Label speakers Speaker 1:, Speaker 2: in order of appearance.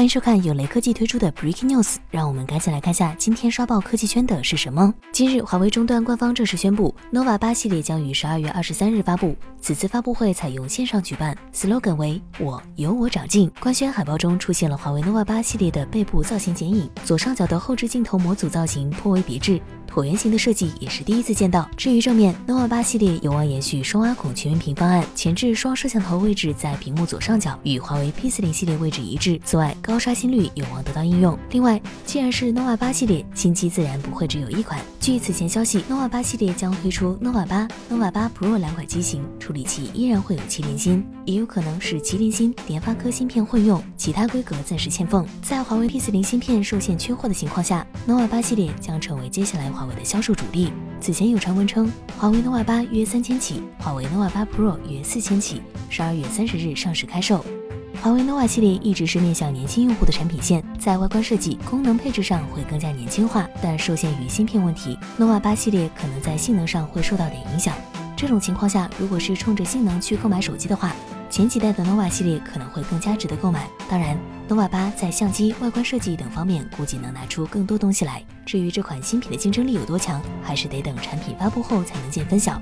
Speaker 1: 欢迎收看有雷科技推出的 Breaking News，让我们赶紧来看下今天刷爆科技圈的是什么。今日，华为终端官方正式宣布，nova 八系列将于十二月二十三日发布。此次发布会采用线上举办，slogan 为“我有我长进”。官宣海报中出现了华为 nova 八系列的背部造型剪影，左上角的后置镜头模组造型颇为别致。椭圆形的设计也是第一次见到。至于正面，nova 八系列有望延续双挖孔全面屏方案，前置双摄像头位置在屏幕左上角，与华为 P 四零系列位置一致。此外，高高刷新率有望得到应用。另外，既然是 nova 八系列，新机自然不会只有一款。据此前消息，nova 八系列将推出 nova 八、nova 八 Pro 两款机型，处理器依然会有麒麟芯，也有可能是麒麟芯、联发科芯片混用，其他规格暂时欠奉。在华为 P 四零芯片受限缺货的情况下，nova 八系列将成为接下来华为的销售主力。此前有传闻称，华为 nova 八约三千起，华为 nova 八 Pro 约四千起，十二月三十日上市开售。华为 nova 系列一直是面向年轻用户的产品线，在外观设计、功能配置上会更加年轻化，但受限于芯片问题，nova 八系列可能在性能上会受到点影响。这种情况下，如果是冲着性能去购买手机的话，前几代的 nova 系列可能会更加值得购买。当然，nova 八在相机、外观设计等方面估计能拿出更多东西来。至于这款新品的竞争力有多强，还是得等产品发布后才能见分晓。